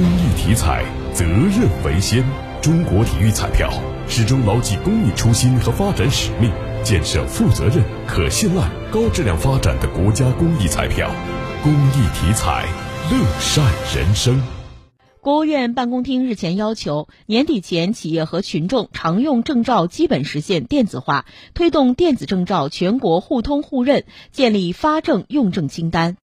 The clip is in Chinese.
公益体彩责任为先。中国体育彩票始终牢记公益初心和发展使命建设负责任可信赖高质量发展的国家公益彩票。公益体彩乐善人生。国务院办公厅日前要求年底前企业和群众常用证照基本实现电子化推动电子证照全国互通互认建立发证用证清单。